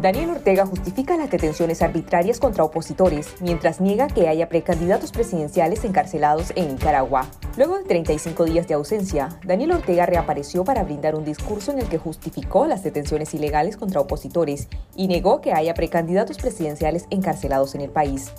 Daniel Ortega justifica las detenciones arbitrarias contra opositores, mientras niega que haya precandidatos presidenciales encarcelados en Nicaragua. Luego de 35 días de ausencia, Daniel Ortega reapareció para brindar un discurso en el que justificó las detenciones ilegales contra opositores y negó que haya precandidatos presidenciales encarcelados en el país.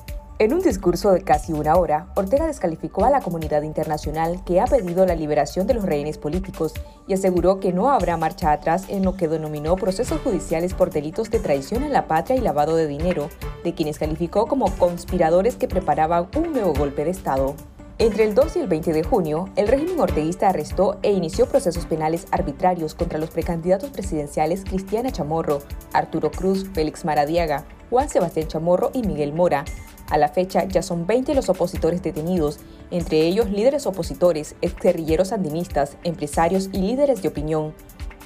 En un discurso de casi una hora, Ortega descalificó a la comunidad internacional que ha pedido la liberación de los rehenes políticos y aseguró que no habrá marcha atrás en lo que denominó procesos judiciales por delitos de traición a la patria y lavado de dinero, de quienes calificó como conspiradores que preparaban un nuevo golpe de Estado. Entre el 2 y el 20 de junio, el régimen orteguista arrestó e inició procesos penales arbitrarios contra los precandidatos presidenciales Cristiana Chamorro, Arturo Cruz, Félix Maradiaga, Juan Sebastián Chamorro y Miguel Mora, a la fecha ya son 20 los opositores detenidos, entre ellos líderes opositores, exguerrilleros sandinistas, empresarios y líderes de opinión.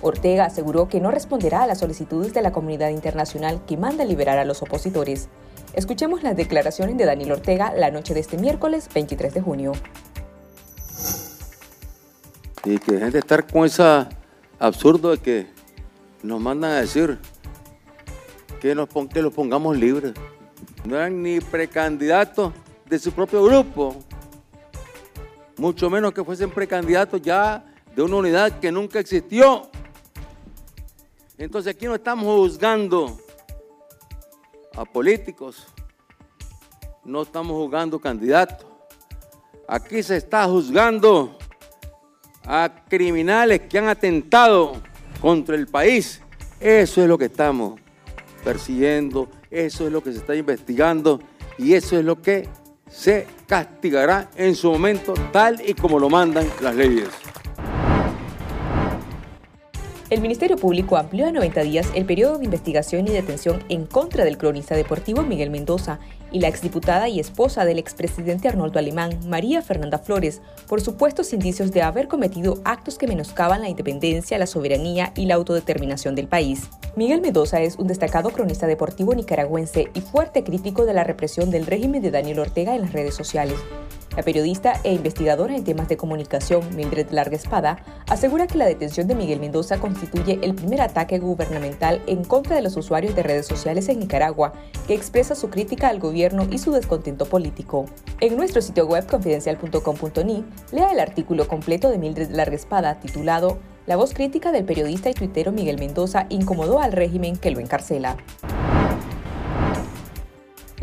Ortega aseguró que no responderá a las solicitudes de la comunidad internacional que manda liberar a los opositores. Escuchemos las declaraciones de Daniel Ortega la noche de este miércoles 23 de junio. Y que dejen de estar con ese absurdo de que nos mandan a decir que, nos, que los pongamos libres no eran ni precandidatos de su propio grupo, mucho menos que fuesen precandidatos ya de una unidad que nunca existió. Entonces aquí no estamos juzgando a políticos, no estamos juzgando candidatos, aquí se está juzgando a criminales que han atentado contra el país. Eso es lo que estamos persiguiendo eso es lo que se está investigando y eso es lo que se castigará en su momento tal y como lo mandan las leyes. El Ministerio Público amplió a 90 días el periodo de investigación y detención en contra del cronista deportivo Miguel Mendoza y la exdiputada y esposa del expresidente Arnoldo Alemán, María Fernanda Flores, por supuestos indicios de haber cometido actos que menoscaban la independencia, la soberanía y la autodeterminación del país. Miguel Mendoza es un destacado cronista deportivo nicaragüense y fuerte crítico de la represión del régimen de Daniel Ortega en las redes sociales. La periodista e investigadora en temas de comunicación, Mildred Larga Espada, asegura que la detención de Miguel Mendoza constituye el primer ataque gubernamental en contra de los usuarios de redes sociales en Nicaragua, que expresa su crítica al gobierno y su descontento político. En nuestro sitio web confidencial.com.ni, lea el artículo completo de Mildred Larga Espada titulado La voz crítica del periodista y tuitero Miguel Mendoza incomodó al régimen que lo encarcela.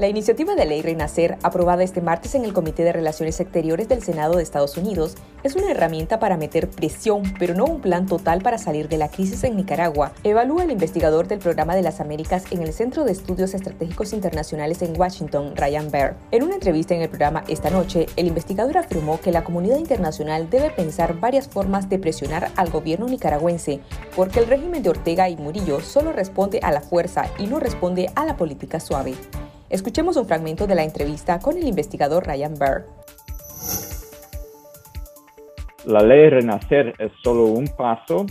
La iniciativa de ley Renacer, aprobada este martes en el Comité de Relaciones Exteriores del Senado de Estados Unidos, es una herramienta para meter presión, pero no un plan total para salir de la crisis en Nicaragua, evalúa el investigador del Programa de las Américas en el Centro de Estudios Estratégicos Internacionales en Washington, Ryan Baer. En una entrevista en el programa esta noche, el investigador afirmó que la comunidad internacional debe pensar varias formas de presionar al gobierno nicaragüense, porque el régimen de Ortega y Murillo solo responde a la fuerza y no responde a la política suave. Escuchemos un fragmento de la entrevista con el investigador Ryan Burr. La ley Renacer es solo un paso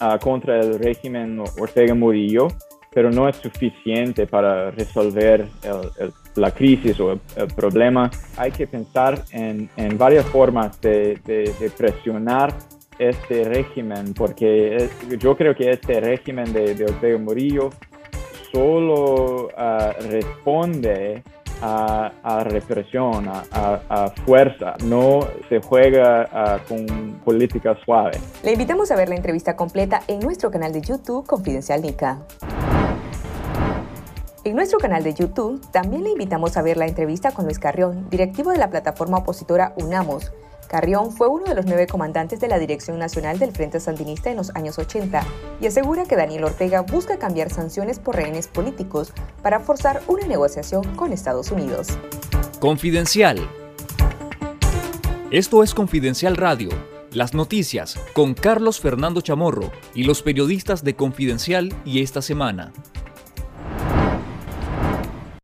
uh, contra el régimen Ortega Murillo, pero no es suficiente para resolver el, el, la crisis o el, el, problema. Hay que pensar en, en varias formas de, de, de, presionar este régimen, porque yo creo que este régimen de Ortega Murillo solo uh, responde a, a represión, a, a, fuerza, no se juega uh, con política suave. Le invitamos a ver la entrevista completa en nuestro canal de YouTube Confidencial Nica. En nuestro canal de YouTube también le invitamos a ver la entrevista con Luis Carrión, directivo de la plataforma opositora UNAMOS, Carrión fue uno de los nueve comandantes de la Dirección Nacional del Frente Sandinista en los años 80 y asegura que Daniel Ortega busca cambiar sanciones por rehenes políticos para forzar una negociación con Estados Unidos. Confidencial. Esto es Confidencial Radio, las noticias con Carlos Fernando Chamorro y los periodistas de Confidencial y esta semana.